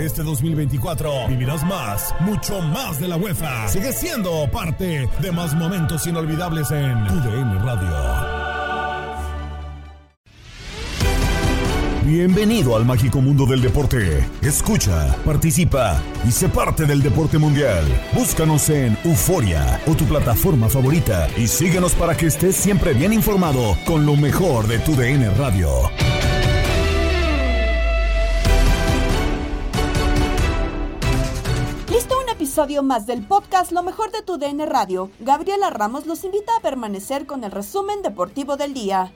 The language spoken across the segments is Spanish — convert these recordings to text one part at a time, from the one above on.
Este 2024 vivirás más, mucho más de la UEFA. Sigue siendo parte de más momentos inolvidables en tu DN Radio. Bienvenido al mágico mundo del deporte. Escucha, participa y sé parte del deporte mundial. Búscanos en Euforia o tu plataforma favorita y síguenos para que estés siempre bien informado con lo mejor de tu DN Radio. Episodio más del podcast Lo mejor de tu DN Radio? Gabriela Ramos los invita a permanecer con el resumen deportivo del día.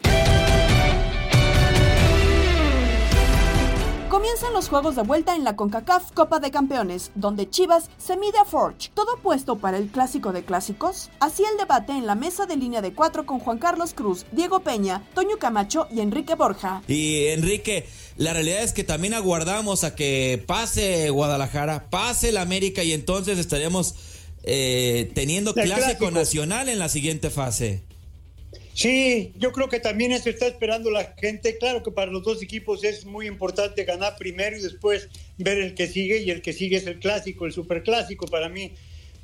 Comienzan los juegos de vuelta en la CONCACAF Copa de Campeones, donde Chivas se mide a Forge. ¿Todo puesto para el clásico de clásicos? Así el debate en la mesa de línea de cuatro con Juan Carlos Cruz, Diego Peña, Toño Camacho y Enrique Borja. Y Enrique, la realidad es que también aguardamos a que pase Guadalajara, pase el América y entonces estaríamos eh, teniendo clásico clásico. nacional en la siguiente fase. Sí, yo creo que también eso está esperando la gente. Claro que para los dos equipos es muy importante ganar primero y después ver el que sigue y el que sigue es el clásico, el superclásico para mí.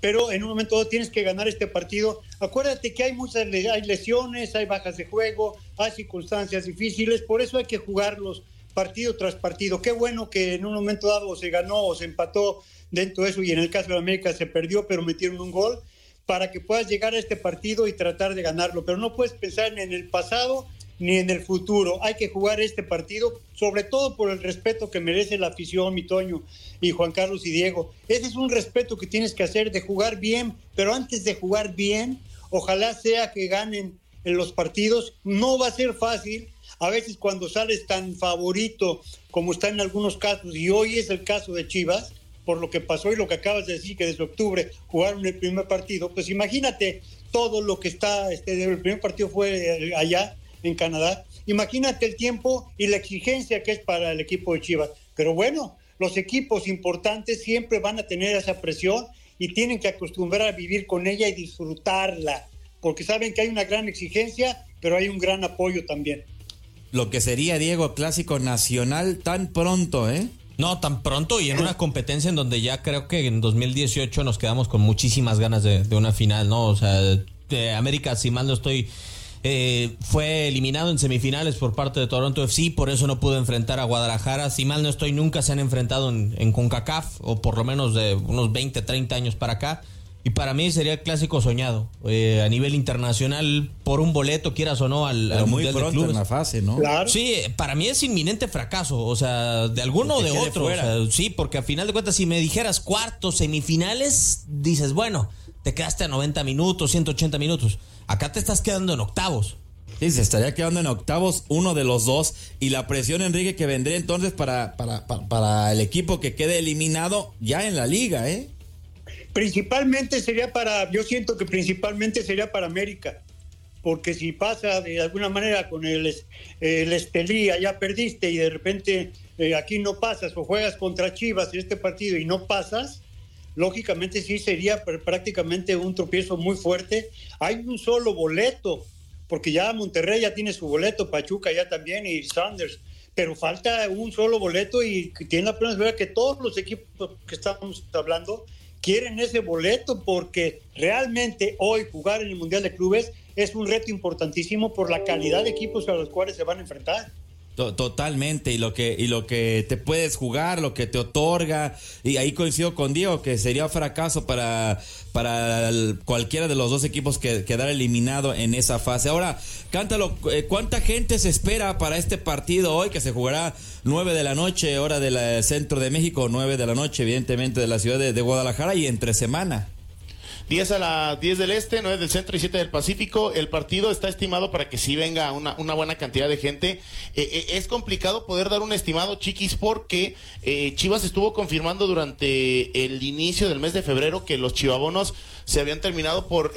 Pero en un momento dado tienes que ganar este partido. Acuérdate que hay muchas hay lesiones, hay bajas de juego, hay circunstancias difíciles, por eso hay que jugarlos partido tras partido. Qué bueno que en un momento dado se ganó o se empató dentro de eso y en el caso de América se perdió, pero metieron un gol para que puedas llegar a este partido y tratar de ganarlo. Pero no puedes pensar en el pasado ni en el futuro. Hay que jugar este partido, sobre todo por el respeto que merece la afición, mi Toño y Juan Carlos y Diego. Ese es un respeto que tienes que hacer de jugar bien, pero antes de jugar bien, ojalá sea que ganen en los partidos. No va a ser fácil. A veces cuando sales tan favorito como está en algunos casos, y hoy es el caso de Chivas, por lo que pasó y lo que acabas de decir, que desde octubre jugaron el primer partido, pues imagínate todo lo que está, este, el primer partido fue eh, allá en Canadá, imagínate el tiempo y la exigencia que es para el equipo de Chivas. Pero bueno, los equipos importantes siempre van a tener esa presión y tienen que acostumbrar a vivir con ella y disfrutarla, porque saben que hay una gran exigencia, pero hay un gran apoyo también. Lo que sería, Diego, clásico nacional tan pronto, ¿eh? No, tan pronto y en una competencia en donde ya creo que en 2018 nos quedamos con muchísimas ganas de, de una final, ¿no? O sea, América, si mal no estoy, eh, fue eliminado en semifinales por parte de Toronto FC, por eso no pudo enfrentar a Guadalajara. Si mal no estoy, nunca se han enfrentado en, en CONCACAF, o por lo menos de unos 20, 30 años para acá. Y para mí sería el clásico soñado, eh, a nivel internacional, por un boleto, quieras o no, al, al muy Mundial de pronto Clubes. en la fase, ¿no? Sí, para mí es inminente fracaso, o sea, de alguno o Que de otro. o fuera. sea, sí, porque a final de cuentas, si me dijeras cuartos, semifinales, dices, bueno, te quedaste a 90 minutos, 180 minutos. Acá te estás quedando en octavos. Sí, se estaría quedando en octavos uno de los dos y la presión, Enrique, que vendría entonces para, para, para, para el equipo que quede eliminado ya en la liga, ¿eh? Principalmente sería para, yo siento que principalmente sería para América, porque si pasa de alguna manera con el, el Estelí, ya perdiste y de repente eh, aquí no pasas o juegas contra Chivas en este partido y no pasas, lógicamente sí sería prácticamente un tropiezo muy fuerte. Hay un solo boleto, porque ya Monterrey ya tiene su boleto, Pachuca ya también y Sanders, pero falta un solo boleto y tiene la ver que todos los equipos que estamos hablando quieren ese boleto porque realmente hoy jugar en el Mundial de Clubes es un reto importantísimo por la calidad de equipos a los cuales se van a enfrentar. Totalmente, y lo que y lo que te puedes jugar, lo que te otorga, y ahí coincido con Diego que sería fracaso para para cualquiera de los dos equipos que quedar eliminado en esa fase. Ahora, cántalo, eh, ¿cuánta gente se espera para este partido hoy que se jugará 9 de la noche, hora del centro de México, 9 de la noche, evidentemente de la ciudad de Guadalajara y entre semana? 10 a las 10 del este, 9 del centro y 7 del Pacífico. El partido está estimado para que sí venga una, una buena cantidad de gente. Eh, eh, es complicado poder dar un estimado, chiquis, porque eh, Chivas estuvo confirmando durante el inicio del mes de febrero que los chivabonos se habían terminado por,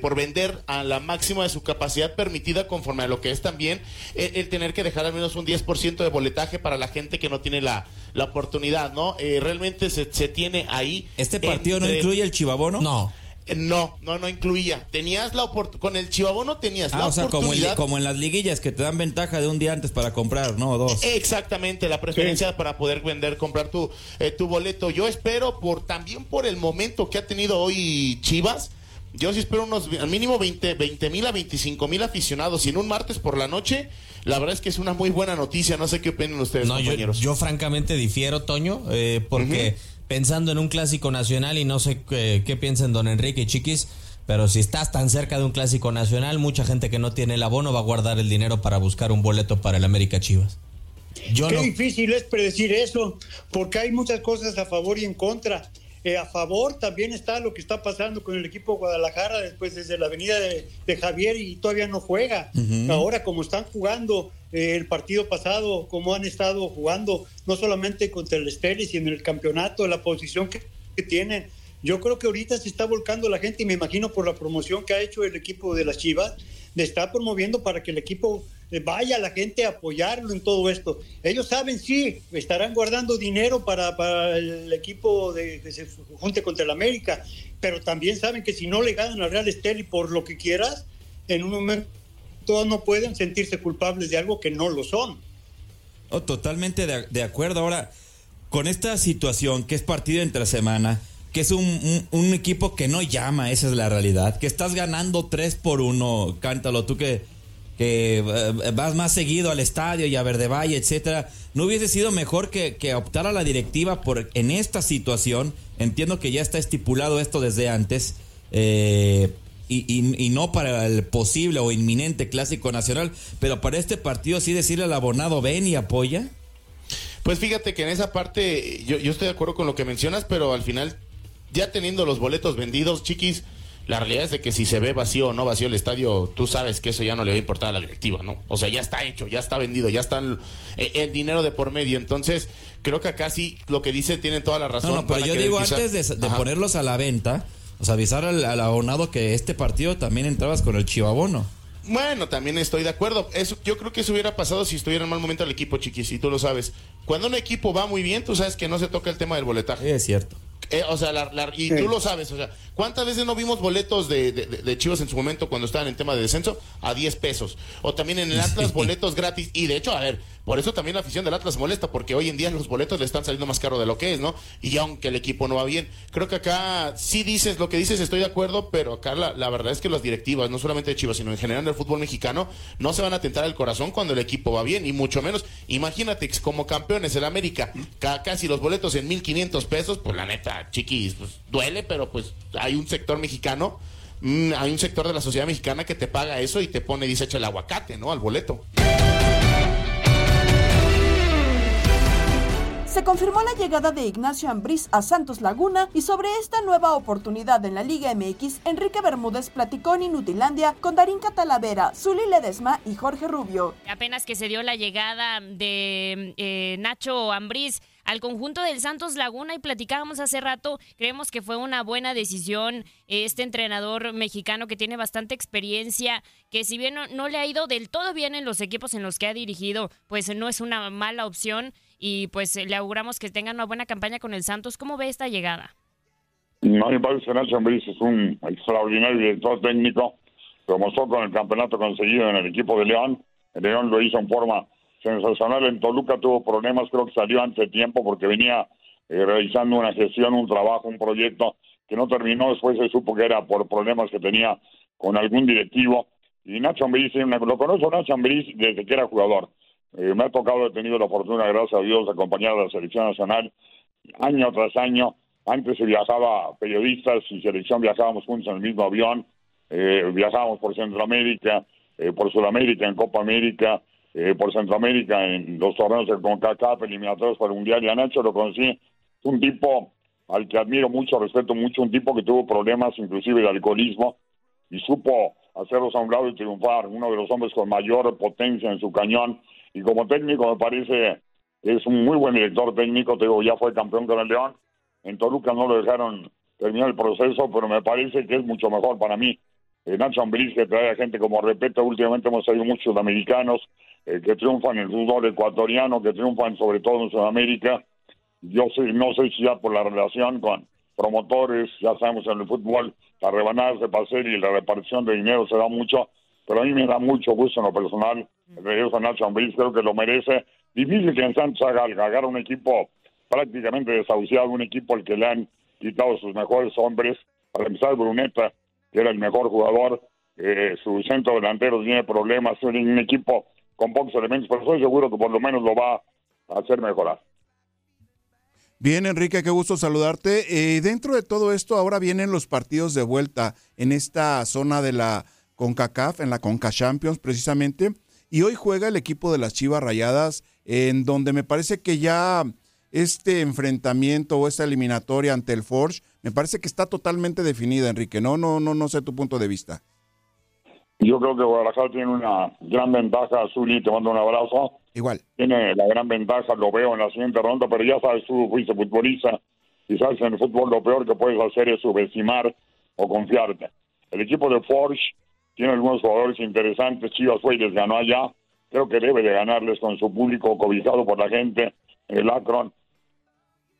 por vender a la máxima de su capacidad permitida conforme a lo que es también el, tener que dejar al menos un 10% de boletaje para la gente que no tiene la, la oportunidad, ¿no? realmente se, se, tiene ahí. ¿Este partido no incluye el chivabono? No. No, no, no incluía. Tenías la oportunidad, con el chivabono tenías ah, la o sea, oportunidad. Como, en las liguillas que te dan ventaja de un día antes para comprar, ¿no? Dos. Exactamente, la preferencia para poder vender, comprar tu, eh, tu boleto. Yo espero, por también por el momento que ha tenido hoy Chivas, yo sí espero unos al mínimo 20 mil a 25 mil aficionados y en un martes por la noche. La verdad es que es una muy buena noticia. No sé qué opinan ustedes, compañeros. Yo, francamente difiero, Toño, eh, porque pensando en un clásico nacional y no sé qué, piensen don Enrique y Chiquis, pero si estás tan cerca de un clásico nacional, mucha gente que no tiene el abono va a guardar el dinero para buscar un boleto para el América Chivas. Qué difícil es predecir eso, porque hay muchas cosas a favor y en contra. Eh, a favor también está lo que está pasando con el equipo Guadalajara después desde la avenida de, Javier y todavía no juega. Ahora como están jugando eh, el partido pasado, como han estado jugando, no solamente contra el Estelis y en el campeonato, la posición que, que tienen. Yo creo que ahorita se está volcando la gente y me imagino por la promoción que ha hecho el equipo de las Chivas, le está promoviendo para que el equipo vaya la gente a apoyarlo en todo esto. Ellos saben, sí, estarán guardando dinero para, el equipo de, que se junte contra el América, pero también saben que si no le ganan al Real Esteli por lo que quieras, en un momento todos no pueden sentirse culpables de algo que no lo son. Oh, totalmente de, de acuerdo. Ahora, con esta situación que es partido entre semana, que es un, un, equipo que no llama, esa es la realidad, que estás ganando 3 por 1, cántalo, tú que que eh, vas más seguido al estadio y a Verde Valle, etcétera, ¿no hubiese sido mejor que, que optara la directiva por en esta situación? Entiendo que ya está estipulado esto desde antes. Eh, y, y, no para el posible o inminente clásico nacional, pero para este partido sí decirle al abonado ven y apoya. Pues fíjate que en esa parte yo, yo estoy de acuerdo con lo que mencionas, pero al final, ya teniendo los boletos vendidos, chiquis, la realidad es de que si se ve vacío o no vacío el estadio, tú sabes que eso ya no le va a importar a la directiva, ¿no? O sea, ya está hecho, ya está vendido, ya está el, eh, dinero de por medio. Entonces, creo que acá sí lo que dice tiene toda la razón. No, pero yo digo antes de, ponerlos a la venta, o sea, avisar al, abonado que este partido también entrabas con el chivabono. Bueno, también estoy de acuerdo. Eso, yo creo que eso hubiera pasado si estuviera en mal momento el equipo, chiquis, y tú lo sabes. Cuando un equipo va muy bien, tú sabes que no se toca el tema del boletaje. es cierto. Eh, o sea, y tú lo sabes, o sea, ¿cuántas veces no vimos boletos de, de, Chivas en su momento cuando estaban en tema de descenso a 10 pesos? O también en el Atlas boletos gratis. Y de hecho, a ver, por eso también la afición del Atlas molesta, porque hoy en día los boletos le están saliendo más caro de lo que es, ¿no? Y aunque el equipo no va bien, creo que acá sí dices lo que dices, estoy de acuerdo, pero acá la, la verdad es que las directivas, no solamente de Chivas, sino en general del fútbol mexicano, no se van a tentar el corazón cuando el equipo va bien, y mucho menos, imagínate, como campeones el América, casi los boletos en 1500 pesos, pues la neta, chiquis, pues duele, pero pues hay un sector mexicano mm, hay un sector de la sociedad mexicana que te paga eso y te pone, dice, echa el aguacate, ¿no? Al boleto. Se confirmó la llegada de Ignacio Ambriz a Santos Laguna y sobre esta nueva oportunidad en la Liga MX, Enrique Bermúdez platicó en Inutilandia con Darín Catalavera, Zuli Ledesma y Jorge Rubio. Apenas que se dio la llegada de eh, Nacho Ambriz al conjunto del Santos Laguna y platicábamos hace rato, creemos que fue una buena decisión este entrenador mexicano que tiene bastante experiencia, que si bien no, le ha ido del todo bien en los equipos en los que ha dirigido, pues no es una mala opción y pues le auguramos que tengan una buena campaña con el Santos. ¿Cómo ve esta llegada? No, me parece que Nacho Ambriz es un extraordinario director técnico. Lo con el campeonato conseguido en el equipo de León. León lo hizo en forma sensacional. En Toluca tuvo problemas, creo que salió antes de tiempo porque venía eh, realizando una gestión, un trabajo, un proyecto que no terminó. Después se supo que era por problemas que tenía con algún directivo. Y Nacho Ambriz, lo conozco Nacho Ambriz desde que era jugador. Eh, me ha tocado, he tenido la oportunidad, gracias a Dios, acompañar a la selección nacional año tras año. Antes se viajaba periodistas y selección, viajábamos juntos en el mismo avión. Eh, viajábamos por Centroamérica, por Sudamérica, en Copa América, eh, por Centroamérica en los torneos de CONCACAF, eliminatorios para el Mundial, y Nacho lo conocí, un tipo al que admiro mucho, respeto mucho, un tipo que tuvo problemas inclusive de alcoholismo y supo hacerlos a un lado y triunfar, uno de los hombres con mayor potencia en su cañón, y como técnico me parece es un muy buen director técnico, te digo, ya fue campeón con el León, en Toluca no lo dejaron terminar el proceso, pero me parece que es mucho mejor para mí. Eh, Nacho Ambriz que trae a gente como repito, últimamente hemos salido muchos americanos eh, que triunfan en el fútbol ecuatoriano, que triunfan sobre todo en Sudamérica. Yo sé, no sé si ya por la relación con promotores, ya sabemos en el fútbol, la rebanada de pastel y la repartición de dinero se da mucho, pero a mí me da mucho gusto en lo personal. El regreso a Nacho Ambriz creo que lo merece. Difícil que en Santos haga, haga un equipo prácticamente desahuciado, un equipo al que le han quitado sus mejores hombres. Para empezar, Bruneta, que era el mejor jugador, eh, su centro delantero tiene problemas, es un equipo con pocos elementos, pero estoy seguro que por lo menos lo va a hacer mejorar. Bien, Enrique, qué gusto saludarte. Eh, dentro de todo esto, ahora vienen los partidos de vuelta en esta zona de la CONCACAF, en la CONCA Champions precisamente, y hoy juega el equipo de las Chivas Rayadas, en donde me parece que ya este enfrentamiento o esta eliminatoria ante el Forge, me parece que está totalmente definida, Enrique. No, no, no, no sé tu punto de vista. Yo creo que Guadalajara tiene una gran ventaja, Zuli, te mando un abrazo. Igual. Tiene la gran ventaja, lo veo en la siguiente ronda, pero ya sabes, tú fuiste futbolista y sabes en el fútbol lo peor que puedes hacer es subestimar o confiarte. El equipo de Forge tiene algunos jugadores interesantes, Chivas fue y les ganó allá, creo que debe de ganarles con su público cobijado por la gente en el Akron.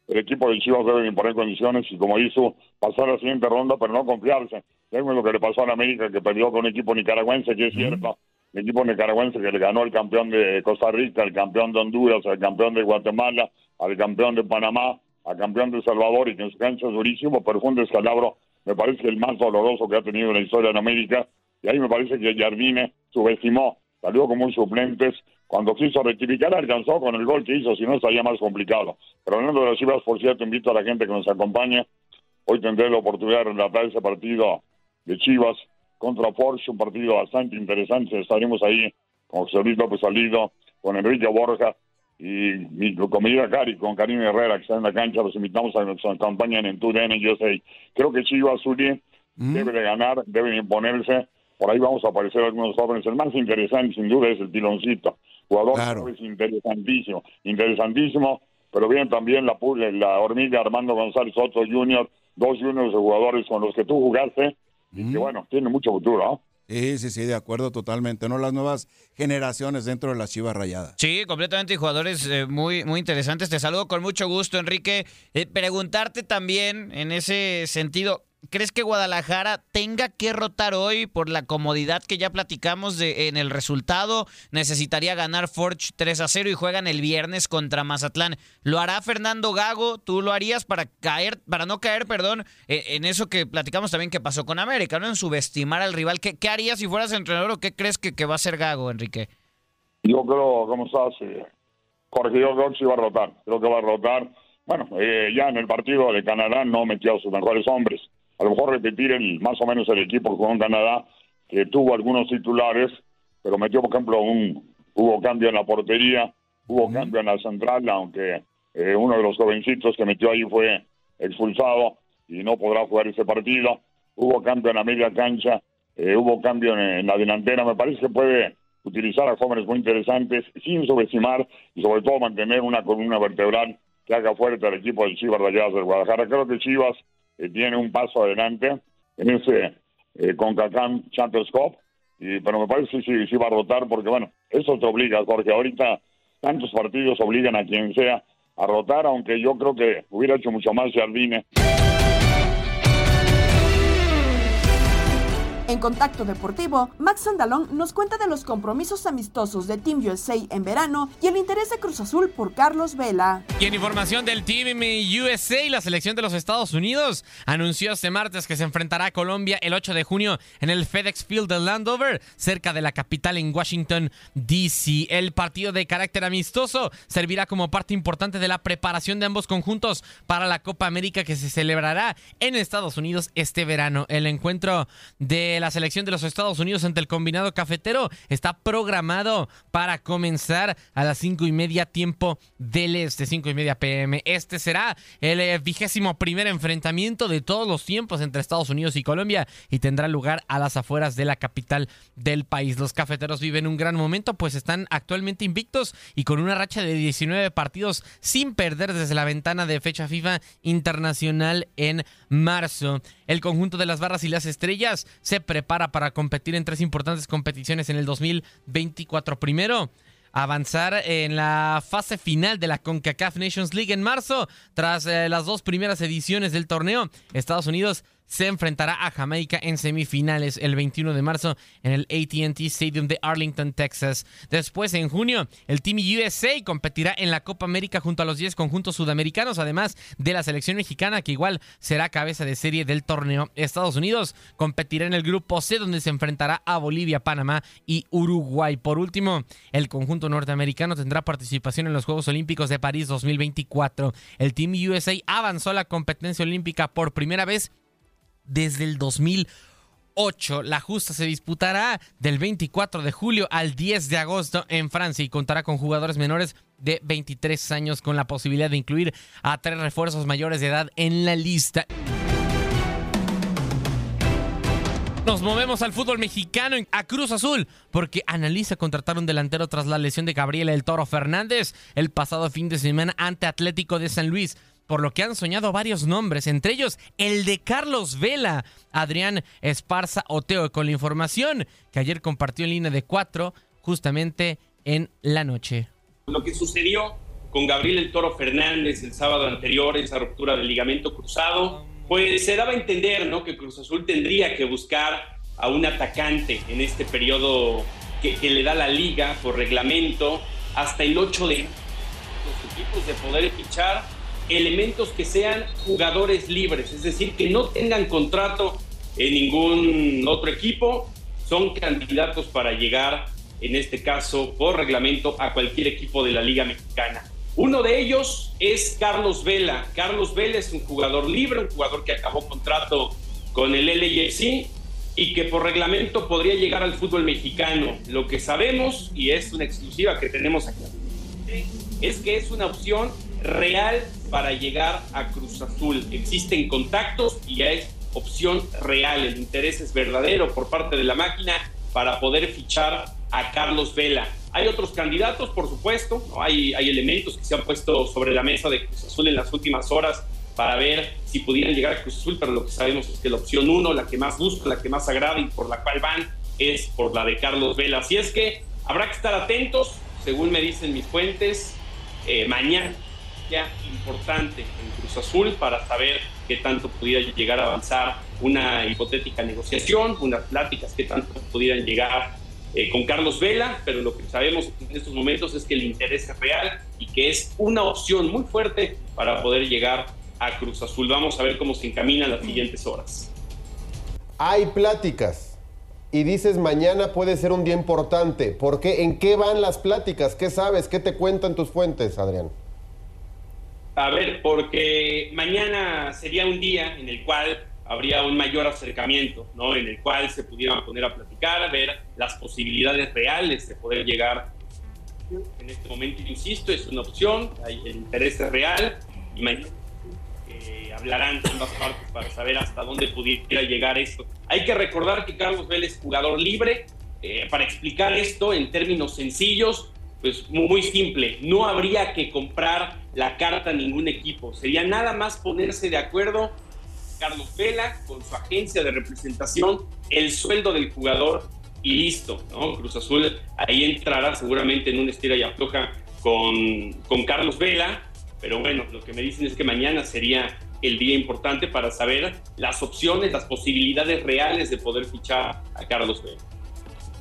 El equipo de Chivas debe imponer condiciones y como hizo, pasar a la siguiente ronda, pero no confiarse es lo que le pasó a la América, que perdió con un equipo nicaragüense, que es cierto. El equipo nicaragüense que le ganó al campeón de Costa Rica, al campeón de Honduras, al campeón de Guatemala, al campeón de Panamá, al campeón de Salvador, y que en su cancha es durísimo, pero fue un descalabro, me parece el más doloroso que ha tenido en la historia de América. Y ahí me parece que Jardine subestimó, salió como un suplentes. Cuando quiso rectificar, alcanzó con el gol que hizo, si no estaría más complicado. Pero hablando de las Chivas, por cierto, invito a la gente que nos acompañe. Hoy tendré la oportunidad de relatar ese partido de Chivas contra Porsche, un partido bastante interesante. Estaremos ahí con José Luis López Salido, con Enrique Borja y mi comida Cari, con Karim Herrera, que está en la cancha. Los invitamos a que nos acompañen en TUDN sé. Creo que Chivas, Zuli, debe de ganar, debe imponerse. Por ahí vamos a aparecer algunos jóvenes. El más interesante, sin duda, es el Tiloncito. Jugador es interesantísimo, interesantísimo. Pero bien también la, la hormiga Armando González, otro junior, dos juniors de jugadores con los que tú jugaste y que bueno, tiene mucho futuro, Sí, sí, sí, de acuerdo totalmente, ¿no? Las nuevas generaciones dentro de las Chivas Rayadas. Sí, completamente, y jugadores eh, muy, muy interesantes. Te saludo con mucho gusto, Enrique. Eh, preguntarte también en ese sentido, ¿Crees que Guadalajara tenga que rotar hoy por la comodidad que ya platicamos de, en el resultado? Necesitaría ganar Forge 3 a 0 y juegan el viernes contra Mazatlán. ¿Lo hará Fernando Gago? ¿Tú lo harías para caer, para no caer, perdón, eh, en eso que platicamos también que pasó con América, ¿no? En subestimar al rival. ¿Qué, qué harías si fueras entrenador o qué crees que, va a ser Gago, Enrique? Yo creo, ¿cómo estás? Jorge, yo creo que sí va a rotar. Creo que va a rotar. Bueno, eh, ya en el partido de Canadá no metió a sus mejores hombres a lo mejor repetir el, más o menos el equipo con Canadá, que tuvo algunos titulares, pero metió, por ejemplo, un hubo cambio en la portería, hubo cambio en la central, aunque eh, uno de los jovencitos que metió ahí fue expulsado y no podrá jugar ese partido. Hubo cambio en la media cancha, eh, hubo cambio en, la delantera. Me parece que puede utilizar a jóvenes muy interesantes sin subestimar y sobre todo mantener una columna vertebral que haga fuerte al equipo del Chivas Rayadas del Guadalajara. Creo que Chivas eh, tiene un paso adelante en ese eh, CONCACAF Champions Cup, y, pero me parece que sí, sí va a rotar porque, bueno, eso te obliga, porque ahorita tantos partidos obligan a quien sea a rotar, aunque yo creo que hubiera hecho mucho más Jardine. En Contacto Deportivo, Max Andalón nos cuenta de los compromisos amistosos de Team USA en verano y el interés de Cruz Azul por Carlos Vela. Y en información del Team USA, la selección de los Estados Unidos anunció este martes que se enfrentará a Colombia el 8 de junio en el FedEx Field de Landover, cerca de la capital en Washington, D.C. El partido de carácter amistoso servirá como parte importante de la preparación de ambos conjuntos para la Copa América que se celebrará en Estados Unidos este verano. El encuentro de la selección de los Estados Unidos ante el combinado cafetero está programado para comenzar a las cinco y media tiempo del este, cinco y media pm. Este será el eh, vigésimo primer enfrentamiento de todos los tiempos entre Estados Unidos y Colombia y tendrá lugar a las afueras de la capital del país. Los cafeteros viven un gran momento, pues están actualmente invictos y con una racha de 19 partidos sin perder desde la ventana de fecha FIFA internacional en marzo. El conjunto de las barras y las estrellas se prepara para competir en tres importantes competiciones en el 2024. Primero, avanzar en la fase final de la CONCACAF Nations League en marzo. Tras eh, las dos primeras ediciones del torneo, Estados Unidos se enfrentará a Jamaica en semifinales el 21 de marzo en el ATT Stadium de Arlington, Texas. Después, en junio, el Team USA competirá en la Copa América junto a los 10 conjuntos sudamericanos, además de la selección mexicana, que igual será cabeza de serie del torneo. Estados Unidos competirá en el grupo C, donde se enfrentará a Bolivia, Panamá y Uruguay. Por último, el conjunto norteamericano tendrá participación en los Juegos Olímpicos de París 2024. El Team USA avanzó a la competencia olímpica por primera vez desde el 2008. La justa se disputará del 24 de julio al 10 de agosto en Francia y contará con jugadores menores de 23 años con la posibilidad de incluir a tres refuerzos mayores de edad en la lista. Nos movemos al fútbol mexicano a Cruz Azul porque analiza contratar un delantero tras la lesión de Gabriel El Toro Fernández el pasado fin de semana ante Atlético de San Luis por lo que han soñado varios nombres, entre ellos el de Carlos Vela, Adrián Esparza Oteo, con la información que ayer compartió en línea de cuatro, justamente en la noche. Lo que sucedió con Gabriel El Toro Fernández el sábado anterior, esa ruptura del ligamento cruzado, pues se daba a entender ¿no? que Cruz Azul tendría que buscar a un atacante en este periodo que, le da la liga por reglamento hasta el 8 de los equipos de poder fichar elementos que sean jugadores libres, es decir, que no tengan contrato en ningún otro equipo, son candidatos para llegar, en este caso, por reglamento, a cualquier equipo de la Liga Mexicana. Uno de ellos es Carlos Vela. Carlos Vela es un jugador libre, un jugador que acabó contrato con el LAFC y que por reglamento podría llegar al fútbol mexicano. Lo que sabemos, y es una exclusiva que tenemos aquí, es que es una opción real para llegar a Cruz Azul. Existen contactos y es opción real. El interés es verdadero por parte de la máquina para poder fichar a Carlos Vela. Hay otros candidatos, por supuesto, hay, hay elementos que se han puesto sobre la mesa de Cruz Azul en las últimas horas para ver si pudieran llegar a Cruz Azul, pero lo que sabemos es que la opción uno, la que más busca, la que más agrada y por la cual van, es por la de Carlos Vela. Así es que habrá que estar atentos, según me dicen mis fuentes, eh, mañana importante en Cruz Azul para saber qué tanto pudiera llegar a avanzar una hipotética negociación, unas pláticas que tanto pudieran llegar eh, con Carlos Vela, pero lo que sabemos en estos momentos es que el interés es real y que es una opción muy fuerte para poder llegar a Cruz Azul. Vamos a ver cómo se encaminan las siguientes horas. Hay pláticas y dices mañana puede ser un día importante. ¿Por qué? ¿En qué van las pláticas? ¿Qué sabes? ¿Qué te cuentan tus fuentes, Adrián? A ver, porque mañana sería un día en el cual habría un mayor acercamiento, ¿no? En el cual se pudieran poner a platicar, ver las posibilidades reales de poder llegar En este momento, insisto, es una opción, el interés es real y mañana eh, hablarán ambas partes para saber hasta dónde pudiera llegar esto. Hay que recordar que Carlos Vélez es jugador libre. Eh, para explicar esto en términos sencillos, pues muy simple, no habría que comprar la carta a ningún equipo, sería nada más ponerse de acuerdo Carlos Vela con su agencia de representación, el sueldo del jugador y listo, ¿no? Cruz Azul ahí entrará seguramente en una estira y afloja con, con Carlos Vela, pero bueno, lo que me dicen es que mañana sería el día importante para saber las opciones, las posibilidades reales de poder fichar a Carlos Vela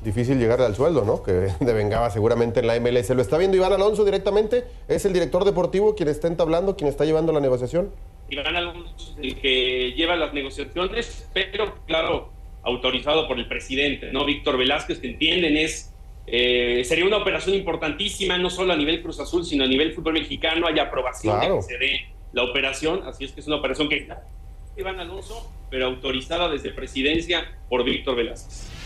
difícil llegar al sueldo, ¿no? Que devengaba seguramente en la MLS. ¿Lo está viendo Iván Alonso directamente? ¿Es el director deportivo quien está entablando, quien está llevando la negociación? Iván Alonso es el que lleva las negociaciones, pero claro, autorizado por el presidente, ¿no? Víctor Velázquez, que entienden es... Eh, sería una operación importantísima, no solo a nivel Cruz Azul, sino a nivel fútbol mexicano. Hay aprobación de que se dé la operación, así es que es una operación que Iván Alonso, pero autorizada desde presidencia por Víctor Velázquez.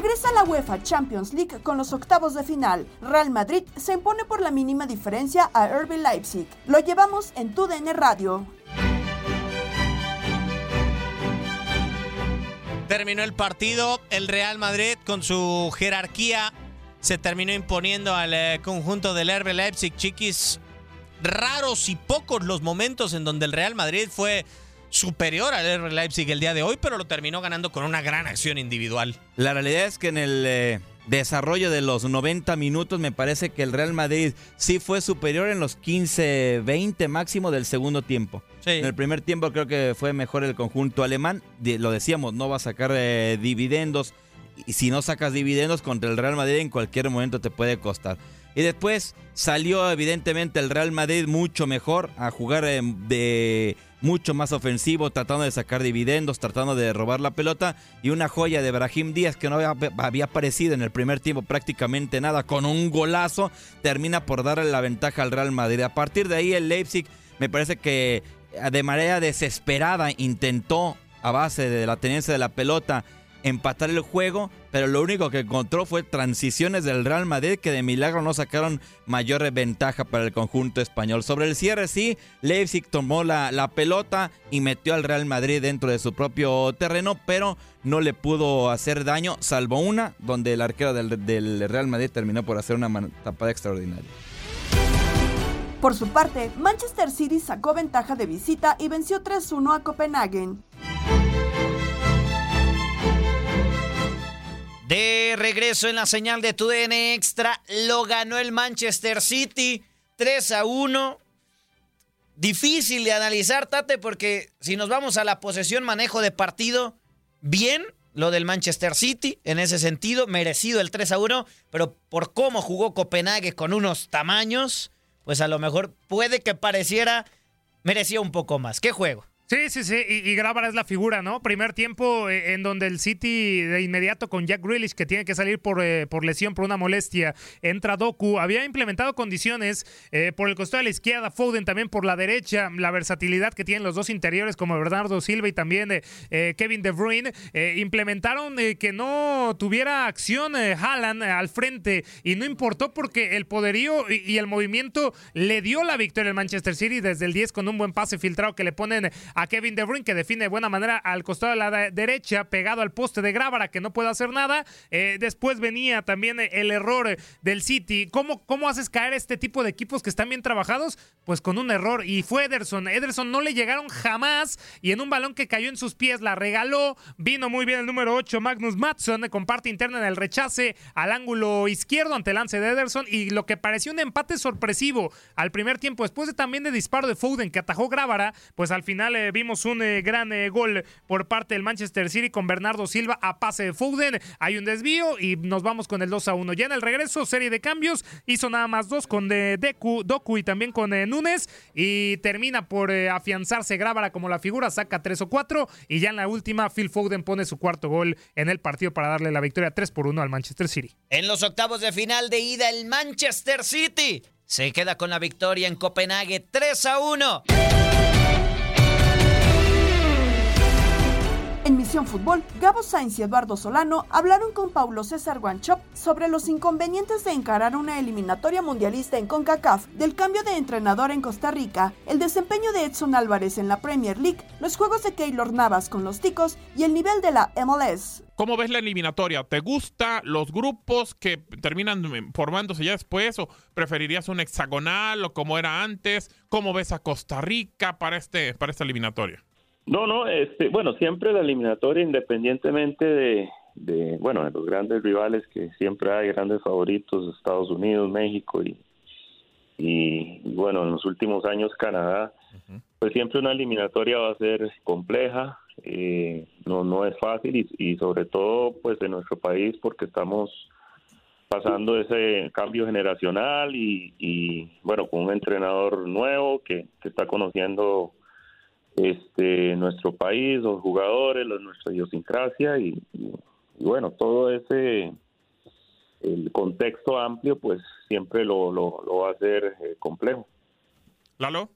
Regresa la UEFA Champions League con los octavos de final. Real Madrid se impone por la mínima diferencia a RB Leipzig. Lo llevamos en tu DN Radio. Terminó el partido, el Real Madrid con su jerarquía se terminó imponiendo al eh, conjunto del RB Leipzig, chiquis. Raros y pocos los momentos en donde el Real Madrid fue superior al RB Leipzig el día de hoy, pero lo terminó ganando con una gran acción individual. La realidad es que en el eh, desarrollo de los 90 minutos me parece que el Real Madrid sí fue superior en los 15, 20 máximo del segundo tiempo. En el primer tiempo creo que fue mejor el conjunto alemán. Lo decíamos, no va a sacar eh, dividendos. Y si no sacas dividendos contra el Real Madrid en cualquier momento te puede costar. Y después salió evidentemente el Real Madrid mucho mejor a jugar eh, de mucho más ofensivo, tratando de sacar dividendos, tratando de robar la pelota. Y una joya de Brahim Díaz que no había, aparecido en el primer tiempo prácticamente nada, con un golazo, termina por darle la ventaja al Real Madrid. A partir de ahí el Leipzig me parece que de manera desesperada intentó, a base de la tenencia de la pelota, empatar el juego, pero lo único que encontró fue transiciones del Real Madrid que de milagro no sacaron mayor ventaja para el conjunto español. Sobre el cierre sí, Leipzig tomó la, la pelota y metió al Real Madrid dentro de su propio terreno, pero no le pudo hacer daño, salvo una, donde el arquero del, del Real Madrid terminó por hacer una tapada extraordinaria. Por su parte, Manchester City sacó ventaja de visita y venció 3-1 a Copenhagen. De regreso en la señal de TUDN Extra, lo ganó el Manchester City 3 a 1. Difícil de analizar, Tate, porque si nos vamos a la posesión, manejo de partido, bien lo del Manchester City, en ese sentido, merecido el 3 a 1, pero por cómo jugó Copenhague con unos tamaños, pues a lo mejor puede que pareciera merecía un poco más. ¿Qué juego? Sí, sí, sí, y, y Grábara es la figura, ¿no? Primer tiempo eh, en donde el City de inmediato con Jack Grealish, que tiene que salir por, eh, por lesión, por una molestia, entra Doku, había implementado condiciones eh, por el costado de la izquierda, Foden también por la derecha, la versatilidad que tienen los dos interiores como Bernardo Silva y también Kevin De Bruyne, implementaron que no tuviera acción Haaland al frente y no importó porque el poderío y, y el movimiento le dio la victoria al Manchester City desde el 10 con un buen pase filtrado que le ponen a Kevin De Bruyne, que define de buena manera al costado de la de- derecha, pegado al poste de Grábara, que no puede hacer nada. Eh, después venía también el error del City. ¿Cómo, ¿Cómo haces caer este tipo de equipos que están bien trabajados? Pues con un error. Y fue Ederson. Ederson no le llegaron jamás. Y en un balón que cayó en sus pies, la regaló. Vino muy bien el número 8, Magnus Matson, con parte interna en el rechace al ángulo izquierdo ante el lance de Ederson. Y lo que pareció un empate sorpresivo al primer tiempo, después de también de disparo de Foden que atajó Grábara, pues al final eh, vimos un eh, gran eh, gol por parte del Manchester City con Bernardo Silva a pase de Foden. Hay un desvío y nos vamos con el 2 a 1. Ya en el regreso, serie de cambios, hizo nada más dos con eh, Deku, Doku y también con Núñez y termina por afianzarse Grábara como la figura, saca 3 o 4 y ya en la última Phil Foden pone su cuarto gol en el partido para darle la victoria 3 por 1 al Manchester City. En los octavos de final de ida, el Manchester City se queda con la victoria en Copenhague 3 a 1. En Misión Fútbol, Gabo Sainz y Eduardo Solano hablaron con Paulo César Guanchop sobre los inconvenientes de encarar una eliminatoria mundialista en CONCACAF, del cambio de entrenador en Costa Rica, el desempeño de Edson Álvarez en la Premier League, los juegos de Keylor Navas con los Ticos y el nivel de la MLS. ¿Cómo ves la eliminatoria? ¿Te gusta los grupos que terminan formándose ya después o preferirías un hexagonal o como era antes? ¿Cómo ves a Costa Rica para este para esta eliminatoria? No, no, este, bueno, siempre la eliminatoria, independientemente de, de, bueno, de los grandes rivales que siempre hay, grandes favoritos, Estados Unidos, México y, y, y, bueno, en los últimos años Canadá, pues siempre una eliminatoria va a ser compleja, eh, no, no es fácil y, y sobre todo pues en nuestro país porque estamos pasando ese cambio generacional y, y bueno, con un entrenador nuevo que, que está conociendo este nuestro país, los jugadores, la- nuestra idiosincrasia y, y- y bueno, todo ese el contexto amplio pues siempre lo, lo, lo va a hacer eh, complejo. Lalo.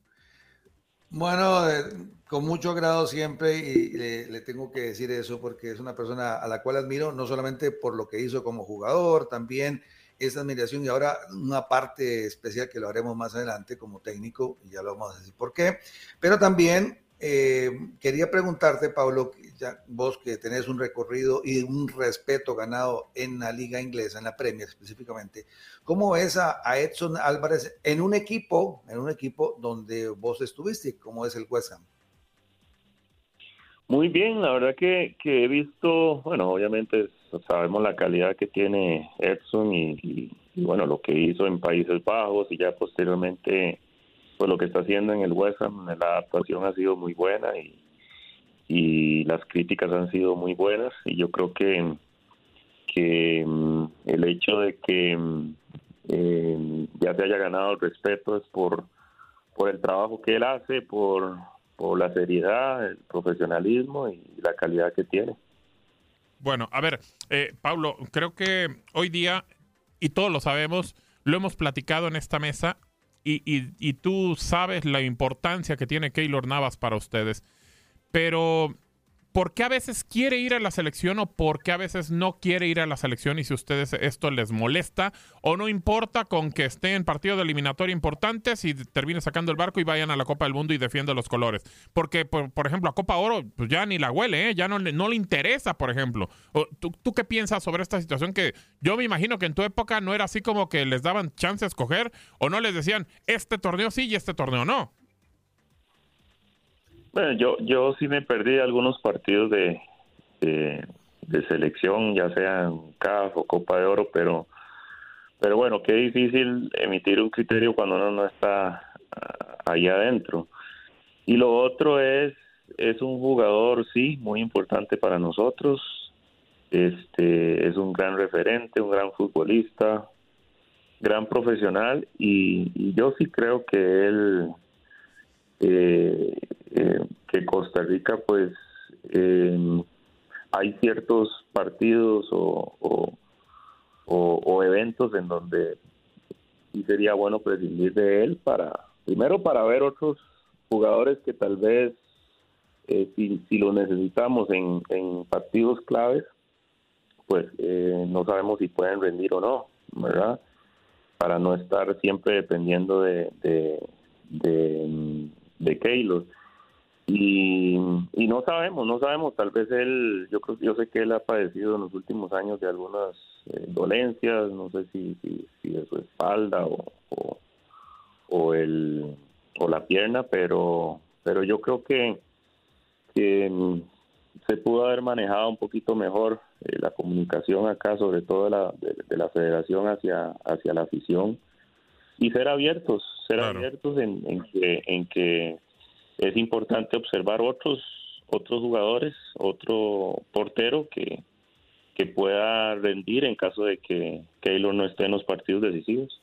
Bueno, eh, con mucho agrado siempre y le, le tengo que decir eso porque es una persona a la cual admiro, no solamente por lo que hizo como jugador, también esa admiración y ahora una parte especial que lo haremos más adelante como técnico, y ya lo vamos a decir por qué, pero también eh, quería preguntarte, Pablo, ya vos que tenés un recorrido y un respeto ganado en la liga inglesa, en la Premier específicamente, ¿cómo ves a, Edson Álvarez en un equipo, en un equipo donde vos estuviste, como es el West Ham? Muy bien, la verdad que, he visto, bueno, obviamente sabemos la calidad que tiene Edson y- y, bueno, lo que hizo en Países Bajos y ya posteriormente, pues lo que está haciendo en el West Ham, la adaptación ha sido muy buena y, las críticas han sido muy buenas y yo creo que, que mm, el hecho de que mm, eh, ya se haya ganado el respeto es por, por el trabajo que él hace, por, por la seriedad, el profesionalismo y la calidad que tiene. Bueno, a ver, eh, Paulo, creo que hoy día, y todos lo sabemos, lo hemos platicado en esta mesa, y, y- y tú sabes la importancia que tiene Keylor Navas para ustedes. Pero, ¿por qué a veces quiere ir a la selección o por qué a veces no quiere ir a la selección? Y si a ustedes esto les molesta o no importa con que esté en partido de eliminatoria importantes y termine sacando el barco y vayan a la Copa del Mundo y defienda los colores. Porque, por, ejemplo, a Copa Oro pues ya ni la huele, ¿eh? ya no, le- no le interesa, por ejemplo. ¿tú, ¿Tú qué piensas sobre esta situación? Que yo me imagino que en tu época no era así como que les daban chance a escoger o no les decían, este torneo sí y este torneo no. Bueno, yo, yo sí me perdí algunos partidos de, de, selección, ya sean CAF o Copa de Oro, pero, pero bueno, qué difícil emitir un criterio cuando uno no está ah, ahí adentro. Y lo otro es, es un jugador, sí, muy importante para nosotros. Este es un gran referente, un gran futbolista, gran profesional y yo sí creo que él eh, eh, que Costa Rica, pues eh, hay ciertos partidos o, o, eventos en donde sí sería bueno prescindir de él para, primero para ver otros jugadores que tal vez eh, si, si lo necesitamos en, en partidos claves, pues eh, no sabemos si pueden rendir o no, ¿verdad? Para no estar siempre dependiendo de, de, de, de Keylor. Y, no sabemos, no sabemos, tal vez él, yo creo yo sé que él ha padecido en los últimos años de algunas eh, dolencias, no sé si, si, de su espalda o, o, el, o la pierna, pero, pero yo creo que, que se pudo haber manejado un poquito mejor eh, la comunicación acá, sobre todo de la, de, la federación hacia, hacia la afición, y ser abiertos, ser abiertos en, en, que, en que es importante observar otros otros jugadores, otro portero que, que pueda rendir en caso de que Keylor no esté en los partidos decisivos.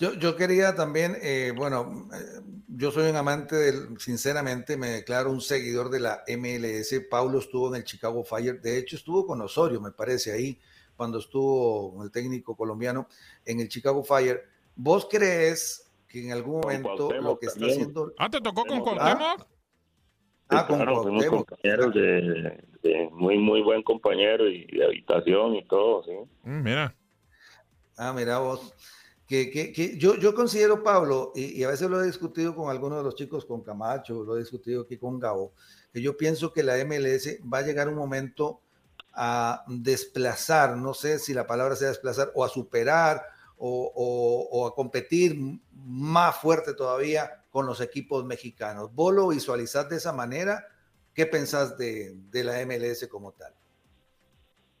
Yo, yo quería también, eh, bueno, eh, yo soy un amante del, sinceramente me declaro un seguidor de la MLS. Paulo estuvo en el Chicago Fire, de hecho estuvo con Osorio, me parece, ahí, cuando estuvo con el técnico colombiano en el Chicago Fire. ¿Vos crees que en algún momento lo que está haciendo. Ah, te tocó con Cuauhtémoc. Ah, con claro, compañeros de, muy, muy buen compañero y de habitación y todo, sí. Mm, mira. Ah, mira vos. Que, que, que yo, yo considero, Pablo, y, a veces lo he discutido con algunos de los chicos, con Camacho, lo he discutido aquí con Gabo, que yo pienso que la MLS va a llegar un momento a desplazar, no sé si la palabra sea desplazar, o a superar o, a competir más fuerte todavía con los equipos mexicanos. ¿Vos lo visualizás de esa manera? ¿Qué pensás de, la MLS como tal?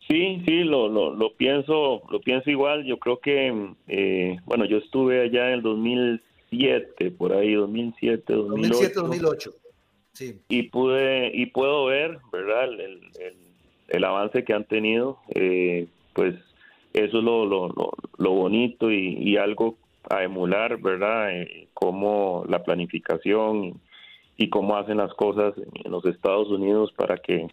Sí, sí, lo, lo, pienso, lo pienso igual. Yo creo que, eh, bueno, yo estuve allá en el 2007, por ahí, 2007, 2008. 2007, 2008. Sí. Y pude y puedo ver, ¿verdad? El, el, avance que han tenido. Eh, pues eso es lo, lo, lo, bonito y, algo a emular, ¿verdad? Eh, cómo la planificación y, cómo hacen las cosas en los Estados Unidos para que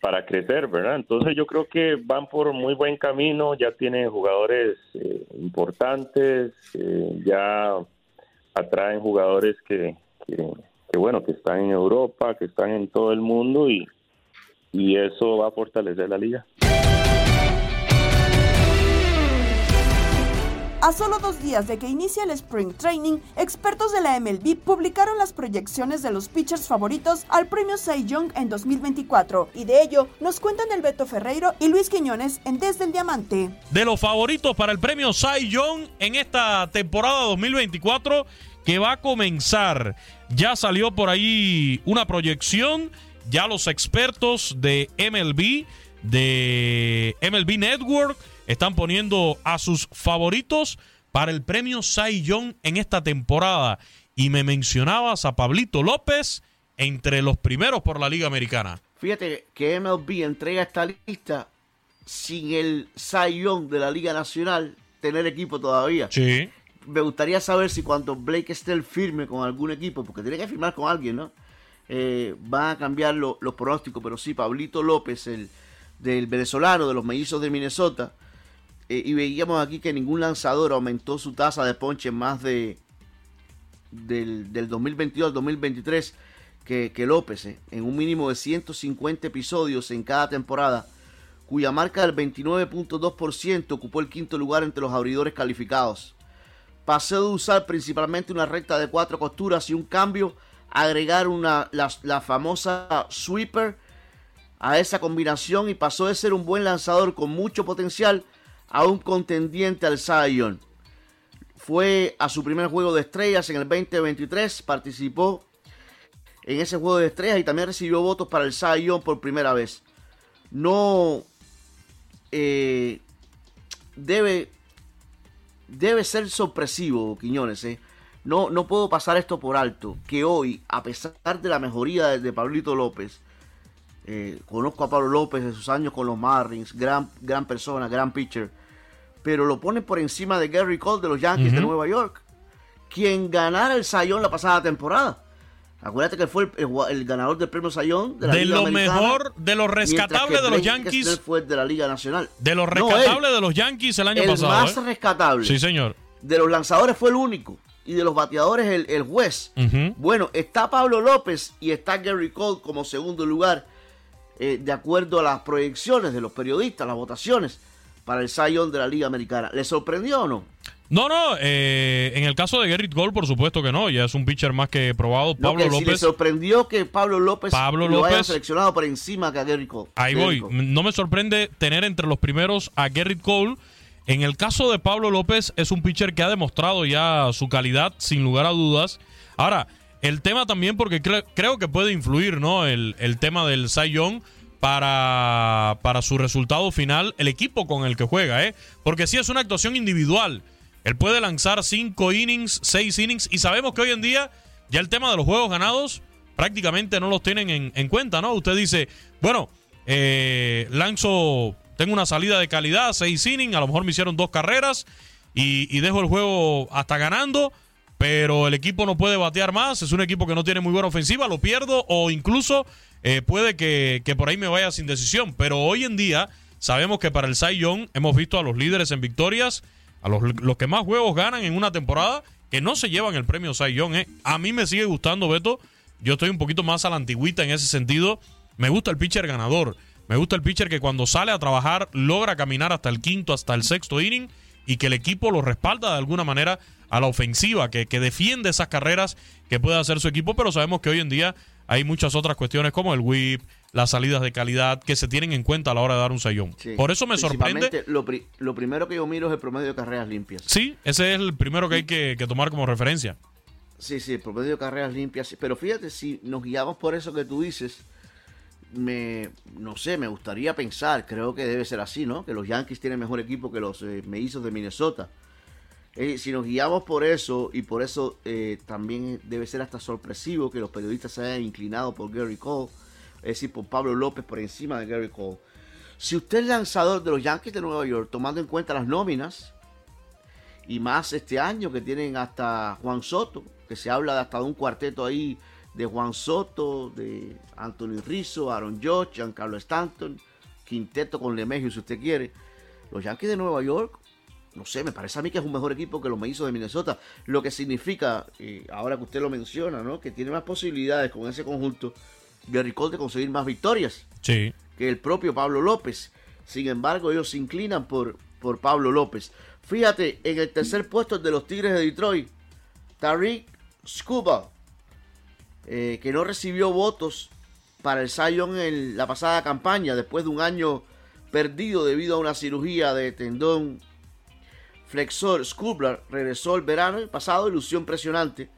para crecer, ¿verdad? Entonces yo creo que van por muy buen camino, ya tienen jugadores eh, importantes, eh, ya atraen jugadores que, que, bueno, que están en Europa, que están en todo el mundo y, y eso va a fortalecer la liga. A solo dos días de que inicie el Spring Training, expertos de la MLB publicaron las proyecciones de los pitchers favoritos al premio Cy Young en 2024 y de ello nos cuentan el Beto Ferreiro y Luis Quiñones en Desde el Diamante. De los favoritos para el premio Cy Young en esta temporada 2024 que va a comenzar. Ya salió por ahí una proyección, ya los expertos de MLB, de MLB Network, están poniendo a sus favoritos para el premio Cy Young en esta temporada. Y me mencionabas a Pablito López entre los primeros por la Liga Americana. Fíjate que MLB entrega esta lista sin el Cy Young de la Liga Nacional tener equipo todavía. Sí. Me gustaría saber si cuando Blake esté firme con algún equipo, porque tiene que firmar con alguien, ¿no? Eh, van a cambiar los pronósticos, pero sí, Pablito López, el del venezolano de los mellizos de Minnesota, eh, y veíamos aquí que ningún lanzador aumentó su tasa de ponche más de del, del 2022 al 2023 que, que López, eh, en un mínimo de 150 episodios en cada temporada, cuya marca del 29.2% ocupó el quinto lugar entre los abridores calificados. Pasó de usar principalmente una recta de cuatro costuras y un cambio, agregar una, la, la famosa sweeper a esa combinación y pasó de ser un buen lanzador con mucho potencial a un contendiente al Zion. Fue a su primer juego de estrellas en el 2023, participó en ese juego de estrellas y también recibió votos para el Zion por primera vez. No eh, debe, debe ser sorpresivo, Quiñones. Eh. No, no puedo pasar esto por alto. Que hoy, a pesar de la mejoría de, Pablito López, eh, conozco a Pablo López de sus años con los Marlins, gran, gran persona, gran pitcher pero lo pone por encima de Gary Cole de los Yankees de Nueva York, quien ganara el Sayón la pasada temporada. Acuérdate que fue el, el- el ganador del premio Sayón de la De Liga lo Americana, mejor, de lo rescatable de los Yankees. Fue de la Liga Nacional. De lo No, rescatable él. de los Yankees el año el pasado. más ¿eh? rescatable. Sí, señor. De los lanzadores fue el único. Y de los bateadores el, el juez. Bueno, está Pablo López y está Gary Cole como segundo lugar, eh, de acuerdo a las proyecciones de los periodistas, las votaciones para el Zion de la Liga Americana. ¿Le sorprendió o no? No, no, eh, en el caso de Gerrit Cole, por supuesto que no, ya es un pitcher más que probado. No, Pablo que si le López, sorprendió que Pablo López Pablo lo López- seleccionado por encima que a Gary Cole. ahí voy. Cole. No me sorprende tener entre los primeros a Gerrit Cole. En el caso de Pablo López, es un pitcher que ha demostrado ya su calidad, sin lugar a dudas. Ahora, el tema también, porque cre- creo que puede influir, ¿no? El, el tema del Cy para, para su resultado final, el equipo con el que juega, ¿eh? Porque sí es una actuación individual. Él puede lanzar cinco innings, seis innings, y sabemos que hoy en día ya el tema de los juegos ganados prácticamente no los tienen en, en cuenta, ¿no? Usted dice, bueno, eh, lanzo, tengo una salida de calidad, seis innings, a lo mejor me hicieron dos carreras y dejo el juego hasta ganando, pero el equipo no puede batear más, es un equipo que no tiene muy buena ofensiva, lo pierdo o incluso eh, puede que, que por ahí me vaya sin decisión. Pero hoy en día sabemos que para el Cy Young hemos visto a los líderes en victorias, a los, los que más juegos ganan en una temporada, que no se llevan el premio Cy Young. ¿eh? A mí me sigue gustando, Beto. Yo estoy un poquito más a la antigüita en ese sentido. Me gusta el pitcher ganador. Me gusta el pitcher que cuando sale a trabajar logra caminar hasta el quinto, hasta el sexto inning y que el equipo lo respalda de alguna manera a la ofensiva, que, que defiende esas carreras que puede hacer su equipo, pero sabemos que hoy en día hay muchas otras cuestiones como el whip, las salidas de calidad que se tienen en cuenta a la hora de dar un. Sí. Por eso me sorprende. Lo, pri- lo primero que yo miro es el promedio de carreras limpias. Sí, ese es el primero que hay que, que tomar como referencia. Sí, sí, el promedio de carreras limpias. Pero fíjate, si nos guiamos por eso que tú dices, me, no sé, me gustaría pensar, creo que debe ser así, ¿no? Que los Yankees tienen mejor equipo que los eh, mellizos de Minnesota. Eh, si nos guiamos por eso, y por eso eh, también debe ser hasta sorpresivo que los periodistas se hayan inclinado por Gary Cole, es decir, por Pablo López por encima de Gary Cole. Si usted es lanzador de los Yankees de Nueva York, tomando en cuenta las nóminas, y más este año que tienen hasta Juan Soto, que se habla de hasta un cuarteto ahí de Juan Soto, de Anthony Rizzo, Aaron Judge, Giancarlo Stanton, quinteto con Lemegio si usted quiere. Los Yankees de Nueva York, no sé, me parece a mí que es un mejor equipo que los mellizos de Minnesota, lo que significa, eh, ahora que usted lo menciona, ¿no? que tiene más posibilidades con ese conjunto Gary Cole de conseguir más victorias Sí. que el propio Pablo López. Sin embargo, ellos se inclinan por, por Pablo López. Fíjate, en el tercer puesto de los Tigres de Detroit, Tariq Scuba, eh, que no recibió votos para el Zion en la pasada campaña, después de un año perdido debido a una cirugía de tendón flexor. Scubler regresó el verano pasado, ilusión impresionante.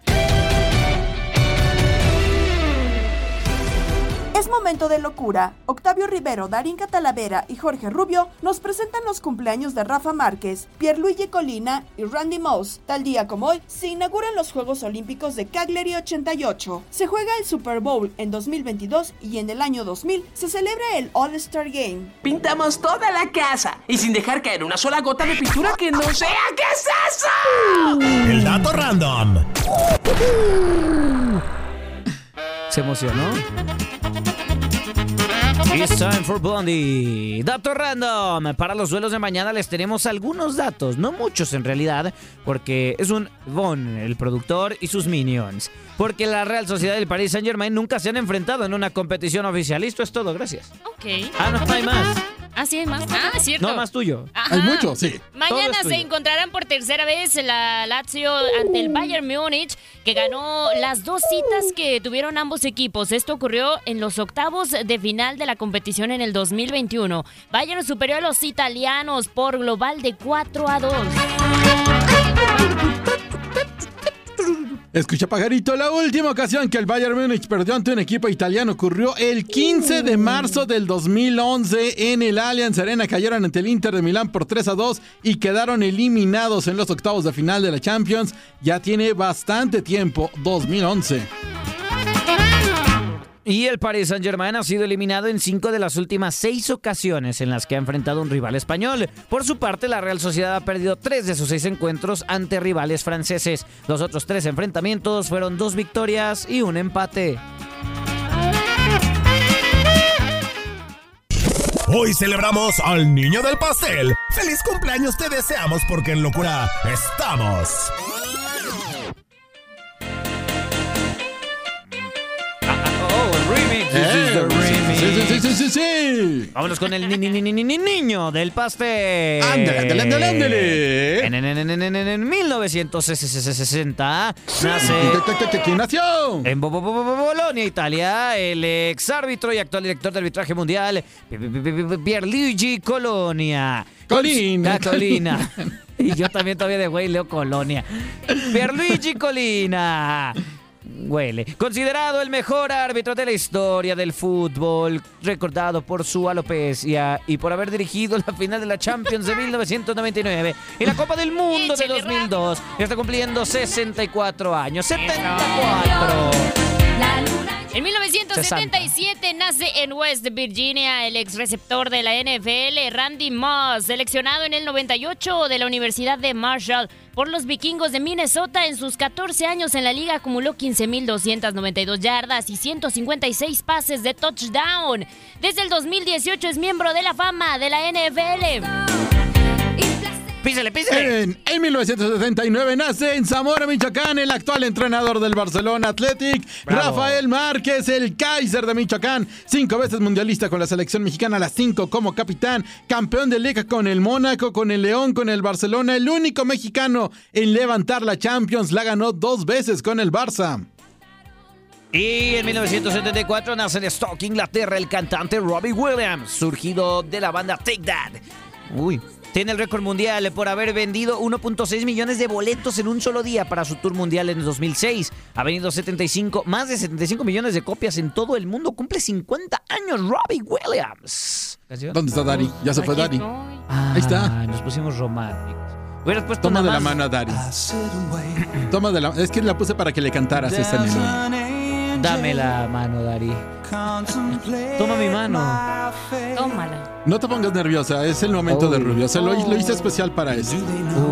Es momento de locura. Octavio Rivero, Darín Catalavera y Jorge Rubio nos presentan los cumpleaños de Rafa Márquez, Pierluigi Colina y Randy Moss. Tal día como hoy se inauguran los Juegos Olímpicos de Cagliari 88. Se juega el Super Bowl en 2022 y en el año 2000 se celebra el All-Star Game. Pintamos toda la casa y sin dejar caer una sola gota de pintura que no sea. ¿Qué es eso? El dato random. Se emocionó. It's time for Blondie. Dato random. Para los duelos de mañana les tenemos algunos datos, no muchos en realidad, porque es un Von, el productor, y sus minions. Porque la Real Sociedad del Paris Saint Germain nunca se han enfrentado en una competición oficial. Esto es todo, gracias. Ok. Ah, no, no hay más. Ah, sí, hay más. Ah, es cierto. No, más tuyo. Ajá. Todo Mañana es se encontrarán por tercera vez la Lazio ante el Bayern Múnich, que ganó las dos citas que tuvieron ambos equipos. Esto ocurrió en los octavos de final de la competición en el 2021. Bayern superó a los italianos por global de 4 a 2. Escucha, pajarito, la última ocasión que el Bayern Múnich perdió ante un equipo italiano ocurrió el 15 de marzo del 2011 en el Allianz Arena. Cayeron ante el Inter de Milán por 3 a 2 y quedaron eliminados en los octavos de final de la Champions. Ya tiene bastante tiempo, 2011. Y el Paris Saint-Germain ha sido eliminado en cinco de las últimas seis ocasiones en las que ha enfrentado un rival español. Por su parte, la Real Sociedad ha perdido tres de sus seis encuentros ante rivales franceses. Los otros tres enfrentamientos fueron dos victorias y un empate. Hoy celebramos al niño del pastel. ¡Feliz cumpleaños te deseamos porque en locura estamos! Remix. This is the remix. Sí, sí, sí, sí, sí, sí. Vámonos con el ni, ni, ni, ni, ni, ni- niño del pastel. Ándale, ándale, ándale, ándale. En, en, en, en, en, en, en 1960 nace. ¿Quién nació? En Bo- Bo- Bo- Bo- Bolonia, Italia, el ex árbitro y actual director de arbitraje mundial, Pi- Pi- Pi- Pi- Pierluigi Colonia. Colina. Ah, Colina. Y yo también todavía de güey leo Colonia. Pierluigi Colina. Huele. Considerado el mejor árbitro de la historia del fútbol, recordado por su alopecia y por haber dirigido la final de la Champions de 1999 y la Copa del Mundo de 2002. Está cumpliendo 64 años. 74. En 1977 nace en West Virginia el ex receptor de la NFL, Randy Moss, seleccionado en el 98 de la Universidad de Marshall por los vikingos de Minnesota. En sus 14 años en la liga acumuló 15.292 yardas y 156 pases de touchdown. Desde el 2018 es miembro de la fama de la NFL. Písele, písele. En, en 1979 nace en Zamora, Michoacán, el actual entrenador del Barcelona Athletic, Bravo. Rafael Márquez, el Kaiser de Michoacán, cinco veces mundialista con la selección mexicana, las cinco como capitán, campeón de liga con el Mónaco, con el León, con el Barcelona, el único mexicano en levantar la Champions, la ganó dos veces con el Barça. Y en 1974 nace en Stock, Inglaterra, el cantante Robbie Williams, surgido de la banda Take That. Uy. Tiene el récord mundial por haber vendido 1.6 millones de boletos en un solo día para su tour mundial en 2006. Ha vendido 75, más de 75 millones de copias en todo el mundo. Cumple 50 años Robbie Williams. ¿Dónde está Dari? Ya se fue Dari. Ah, Ahí está. Nos pusimos románticos. Toma de la mano a Dari. Toma de la Es que la puse para que le cantaras esa nene. Dame la mano, Dari. Toma mi mano. Tómala. No te pongas nerviosa, es el momento de Uy. Rubio. Se lo, lo hice especial para eso.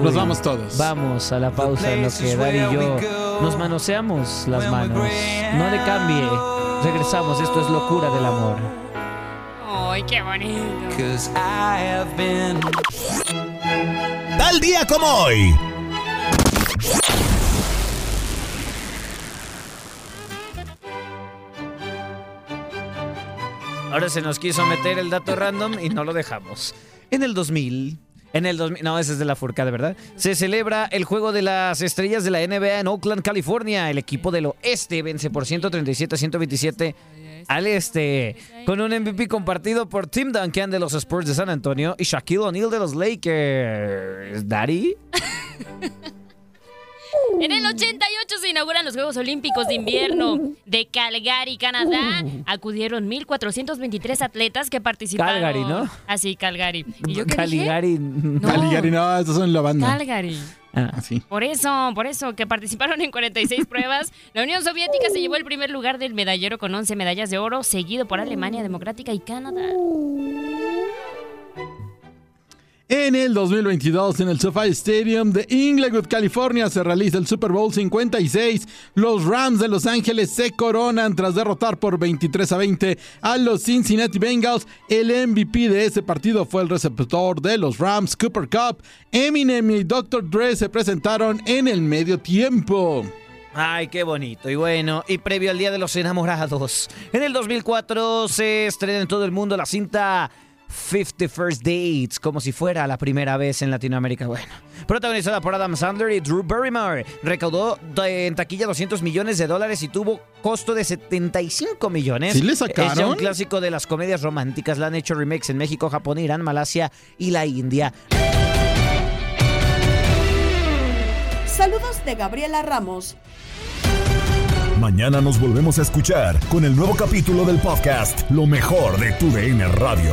Nos vamos todos. Vamos a la pausa en lo que Dari y yo nos manoseamos las manos. No le cambie. Regresamos. Esto es locura del amor. ¡Ay, qué bonito! Tal día como hoy. Ahora se nos quiso meter el dato random y no lo dejamos. En el 2000. En el 2000, no, ese es de la Furca, de verdad. Se celebra el juego de las estrellas de la NBA en Oakland, California. El equipo del oeste vence por 137 a 127 al este. Con un MVP compartido por Tim Duncan de los Spurs de San Antonio y Shaquille O'Neal de los Lakers. ¿Daddy? En el 88 se inauguran los Juegos Olímpicos de Invierno de Calgary, Canadá. Acudieron 1.423 atletas que participaron. Calgary, ¿no? Así, Calgary. ¿Y yo qué? Caligari. Caligari, no, estos son la banda. Calgary. Ah, sí. Por eso, por eso, que participaron en 46 pruebas. La Unión Soviética se llevó el primer lugar del medallero con 11 medallas de oro, seguido por Alemania Democrática y Canadá. En el 2022, en el SoFi Stadium de Inglewood, California, se realiza el Super Bowl 56. Los Rams de Los Ángeles se coronan tras derrotar por 23 a 20 a los Cincinnati Bengals. El MVP de ese partido fue el receptor de los Rams, Cooper Cup. Eminem y Dr. Dre se presentaron en el medio tiempo. Ay, qué bonito. Y bueno, y previo al Día de los Enamorados, en el 2004 se estrena en todo el mundo la cinta 50 First Dates, como si fuera la primera vez en Latinoamérica. Bueno, protagonizada por Adam Sandler y Drew Barrymore, recaudó de- en taquilla 200 millones de dólares y tuvo costo de 75 millones. ¿Sí le Es ya sacaron? un clásico de las comedias románticas. La han hecho remakes en México, Japón, Irán, Malasia y la India. Saludos de Gabriela Ramos. Mañana nos volvemos a escuchar con el nuevo capítulo del podcast Lo mejor de tu DN Radio.